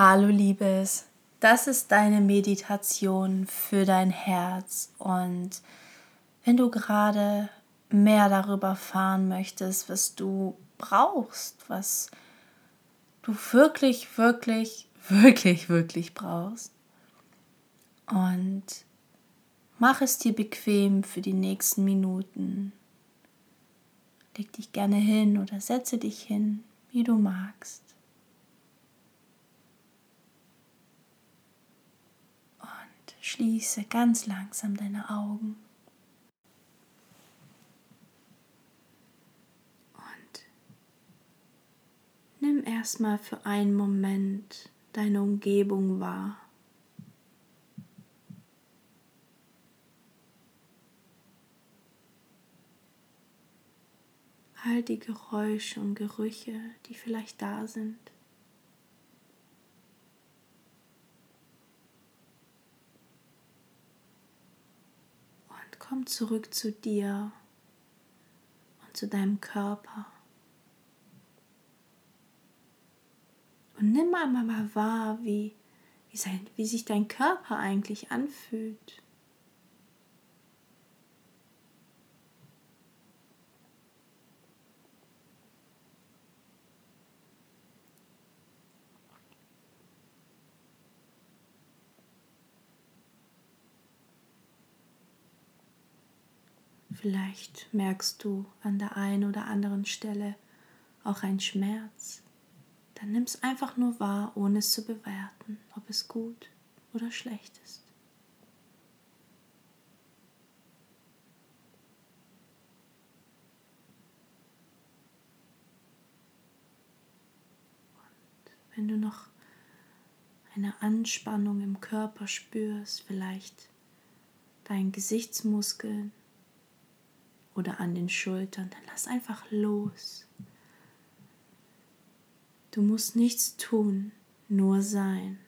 Hallo Liebes, das ist deine Meditation für dein Herz und wenn du gerade mehr darüber erfahren möchtest, was du brauchst, was du wirklich, wirklich, wirklich, wirklich brauchst und mach es dir bequem für die nächsten Minuten. Leg dich gerne hin oder setze dich hin, wie du magst. Schließe ganz langsam deine Augen. Und nimm erstmal für einen Moment deine Umgebung wahr. All die Geräusche und Gerüche, die vielleicht da sind. Komm zurück zu dir und zu deinem Körper. Und nimm einmal mal wahr, wie, wie, sein, wie sich dein Körper eigentlich anfühlt. Vielleicht merkst du an der einen oder anderen Stelle auch einen Schmerz. Dann nimm es einfach nur wahr, ohne es zu bewerten, ob es gut oder schlecht ist. Und wenn du noch eine Anspannung im Körper spürst, vielleicht deinen Gesichtsmuskeln, oder an den Schultern, dann lass einfach los. Du musst nichts tun, nur sein.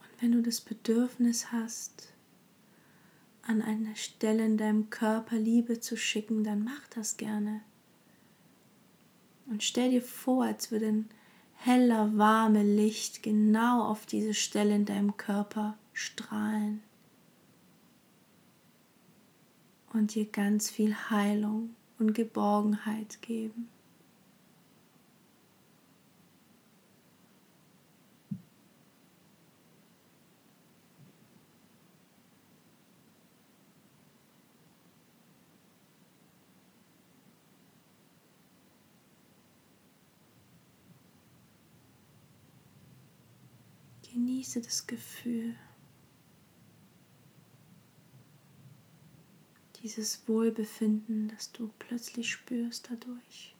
Und wenn du das Bedürfnis hast, an einer Stelle in deinem Körper Liebe zu schicken, dann mach das gerne. Und stell dir vor, als würde ein heller, warme Licht genau auf diese Stelle in deinem Körper strahlen und dir ganz viel Heilung und Geborgenheit geben. Genieße das Gefühl, dieses Wohlbefinden, das du plötzlich spürst dadurch.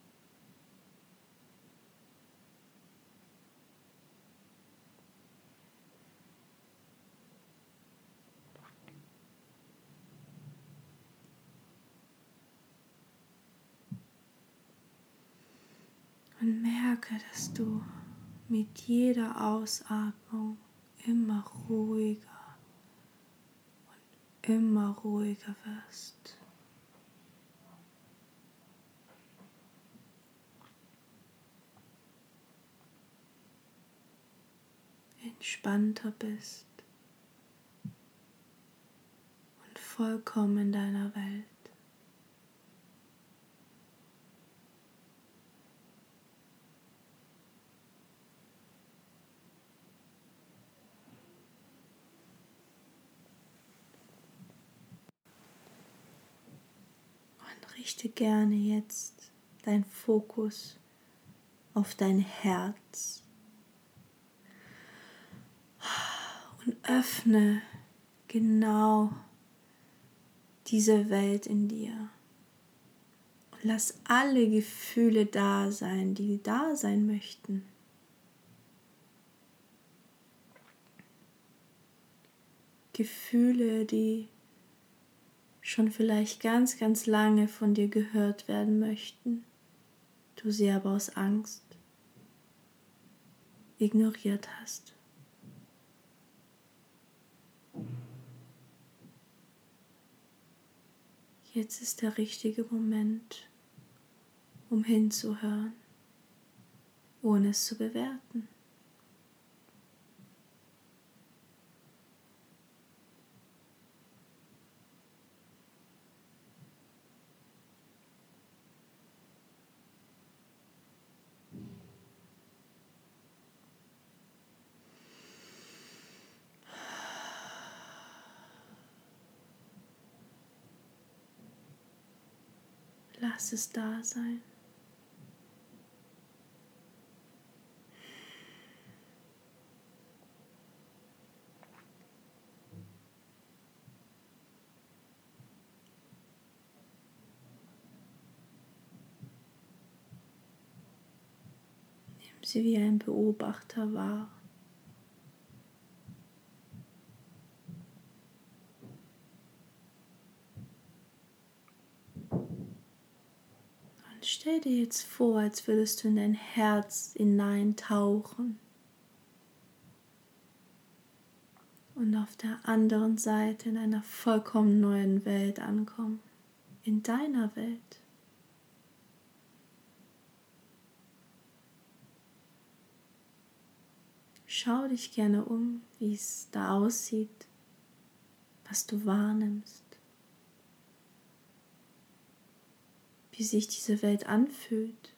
Und merke, dass du mit jeder Ausatmung immer ruhiger und immer ruhiger wirst. entspannter bist und vollkommen in deiner Welt. Gerne jetzt dein Fokus auf dein Herz und öffne genau diese Welt in dir. Und lass alle Gefühle da sein, die da sein möchten. Gefühle, die schon vielleicht ganz, ganz lange von dir gehört werden möchten, du sie aber aus Angst ignoriert hast. Jetzt ist der richtige Moment, um hinzuhören, ohne es zu bewerten. Lass es da sein. Nimm sie wie ein Beobachter wahr. Stell dir jetzt vor, als würdest du in dein Herz hineintauchen und auf der anderen Seite in einer vollkommen neuen Welt ankommen, in deiner Welt. Schau dich gerne um, wie es da aussieht, was du wahrnimmst. Wie sich diese Welt anfühlt.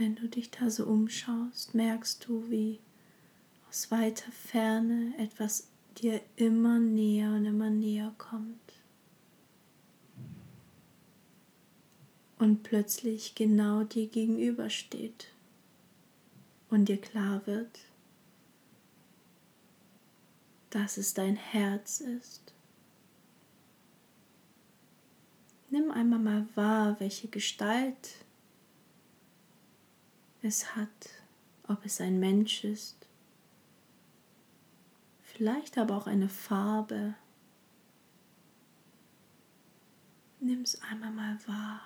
Wenn du dich da so umschaust, merkst du, wie aus weiter Ferne etwas dir immer näher und immer näher kommt. Und plötzlich genau dir gegenübersteht und dir klar wird, dass es dein Herz ist. Nimm einmal mal wahr, welche Gestalt es hat, ob es ein Mensch ist, vielleicht aber auch eine Farbe. Nimm es einmal mal wahr.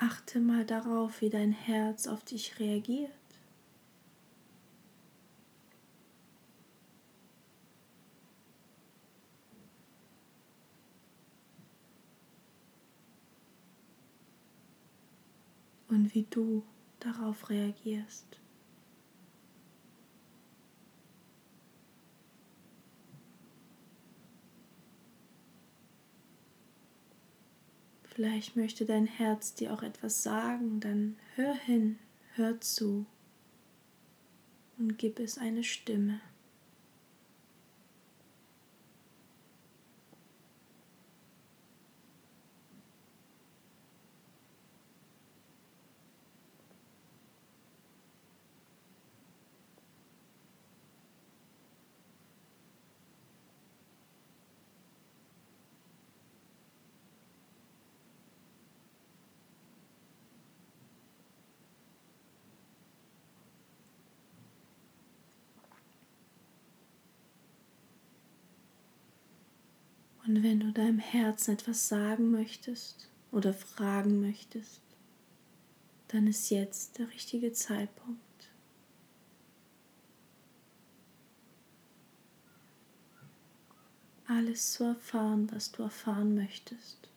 Achte mal darauf, wie dein Herz auf dich reagiert. Und wie du darauf reagierst. Vielleicht möchte dein Herz dir auch etwas sagen, dann hör hin, hör zu und gib es eine Stimme. Und wenn du deinem Herzen etwas sagen möchtest oder fragen möchtest, dann ist jetzt der richtige Zeitpunkt. Alles zu erfahren, was du erfahren möchtest.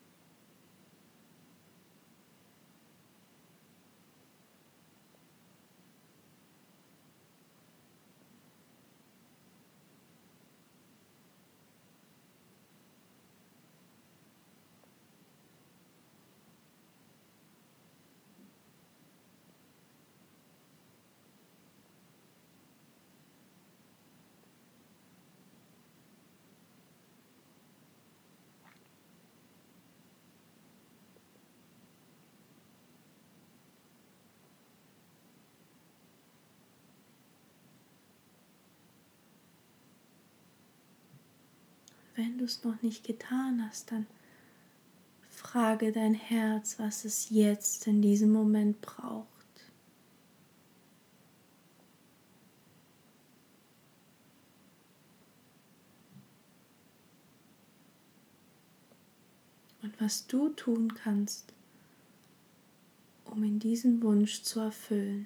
Wenn du es noch nicht getan hast, dann frage dein Herz, was es jetzt in diesem Moment braucht. Und was du tun kannst, um in diesen Wunsch zu erfüllen.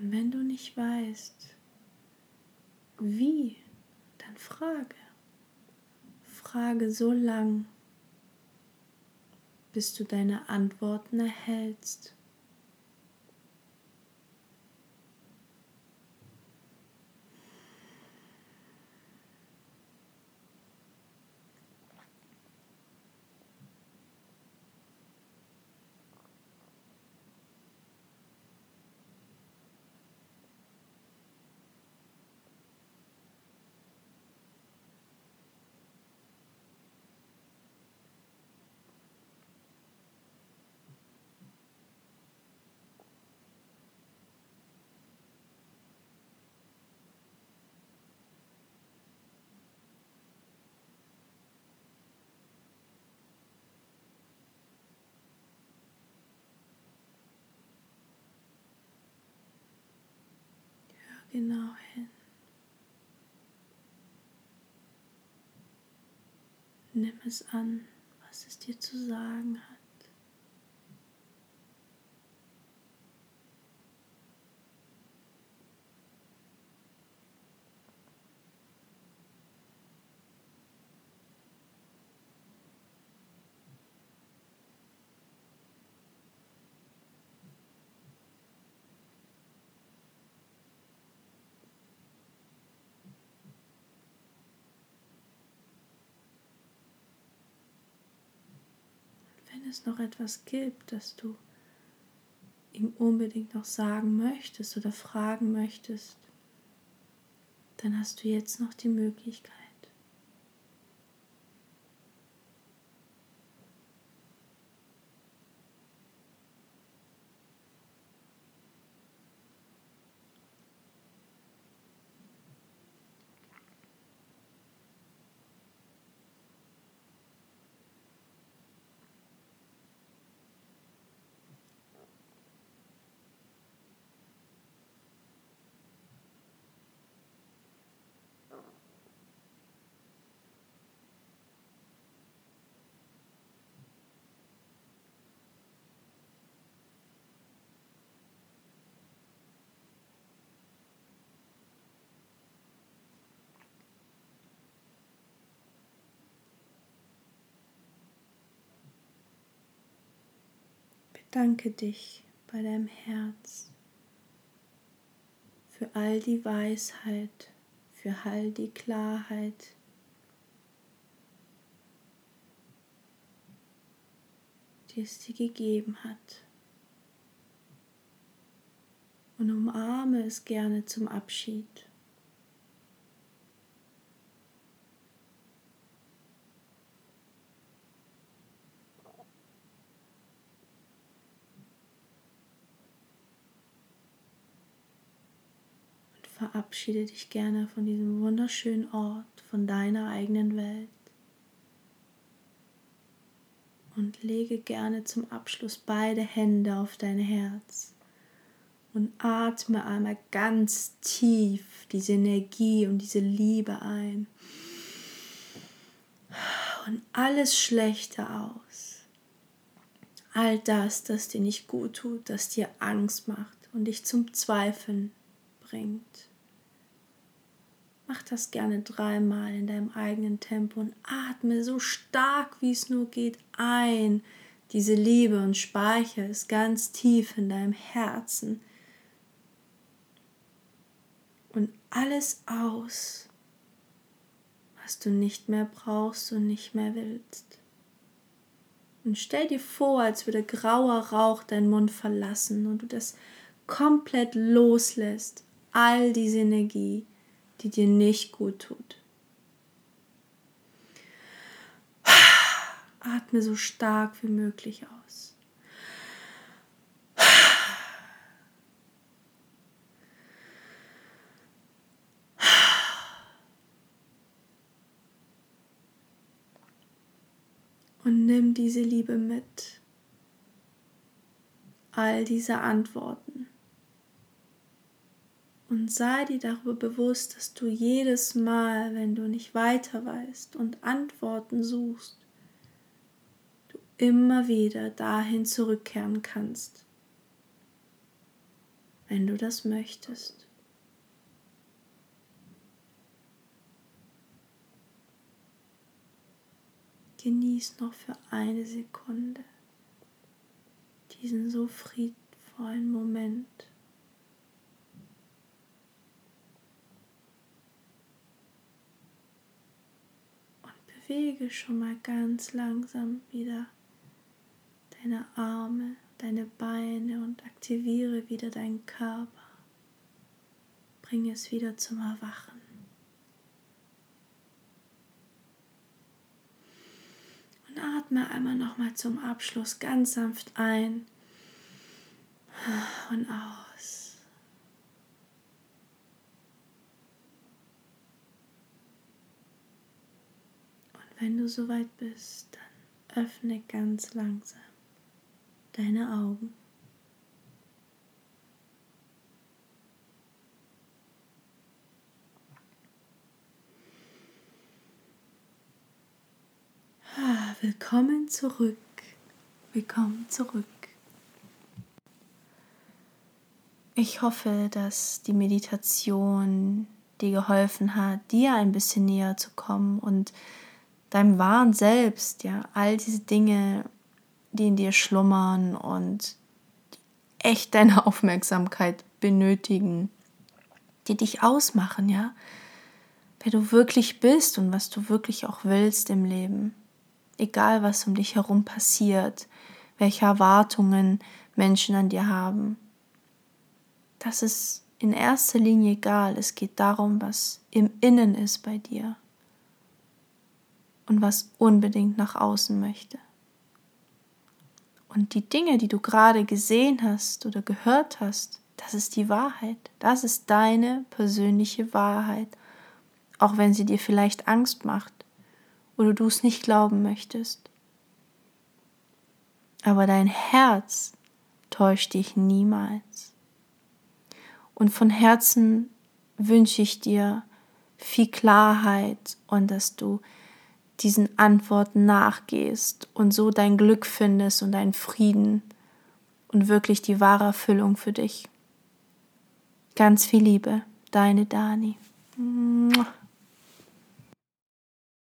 Und wenn du nicht weißt, wie, dann frage. Frage so lang, bis du deine Antworten erhältst. Genau hin. Nimm es an, was es dir zu sagen hat. wenn es noch etwas gibt, das du ihm unbedingt noch sagen möchtest oder fragen möchtest, dann hast du jetzt noch die Möglichkeit. Danke dich bei deinem Herz für all die Weisheit, für all die Klarheit, die es dir gegeben hat. Und umarme es gerne zum Abschied. Verabschiede dich gerne von diesem wunderschönen Ort, von deiner eigenen Welt. Und lege gerne zum Abschluss beide Hände auf dein Herz und atme einmal ganz tief diese Energie und diese Liebe ein. Und alles Schlechte aus. All das, das dir nicht gut tut, das dir Angst macht und dich zum Zweifeln bringt. Mach das gerne dreimal in deinem eigenen Tempo und atme so stark wie es nur geht ein. Diese Liebe und speichere es ganz tief in deinem Herzen. Und alles aus, was du nicht mehr brauchst und nicht mehr willst. Und stell dir vor, als würde grauer Rauch deinen Mund verlassen und du das komplett loslässt. All diese Energie, die dir nicht gut tut. Atme so stark wie möglich aus. Und nimm diese Liebe mit. All diese Antworten. Und sei dir darüber bewusst, dass du jedes Mal, wenn du nicht weiter weißt und Antworten suchst, du immer wieder dahin zurückkehren kannst, wenn du das möchtest. Genieß noch für eine Sekunde diesen so friedvollen Moment. Und bewege schon mal ganz langsam wieder deine Arme, deine Beine und aktiviere wieder deinen Körper. Bring es wieder zum Erwachen. atme einmal nochmal zum Abschluss ganz sanft ein und aus. Und wenn du soweit bist, dann öffne ganz langsam deine Augen. willkommen zurück. Willkommen zurück. Ich hoffe, dass die Meditation dir geholfen hat, dir ein bisschen näher zu kommen und deinem wahren Selbst, ja, all diese Dinge, die in dir schlummern und echt deine Aufmerksamkeit benötigen, die dich ausmachen, ja, wer du wirklich bist und was du wirklich auch willst im Leben egal was um dich herum passiert, welche Erwartungen Menschen an dir haben. Das ist in erster Linie egal. Es geht darum, was im Innen ist bei dir und was unbedingt nach außen möchte. Und die Dinge, die du gerade gesehen hast oder gehört hast, das ist die Wahrheit. Das ist deine persönliche Wahrheit, auch wenn sie dir vielleicht Angst macht oder du es nicht glauben möchtest. Aber dein Herz täuscht dich niemals. Und von Herzen wünsche ich dir viel Klarheit und dass du diesen Antworten nachgehst und so dein Glück findest und deinen Frieden und wirklich die wahre Erfüllung für dich. Ganz viel Liebe, deine Dani. Mua.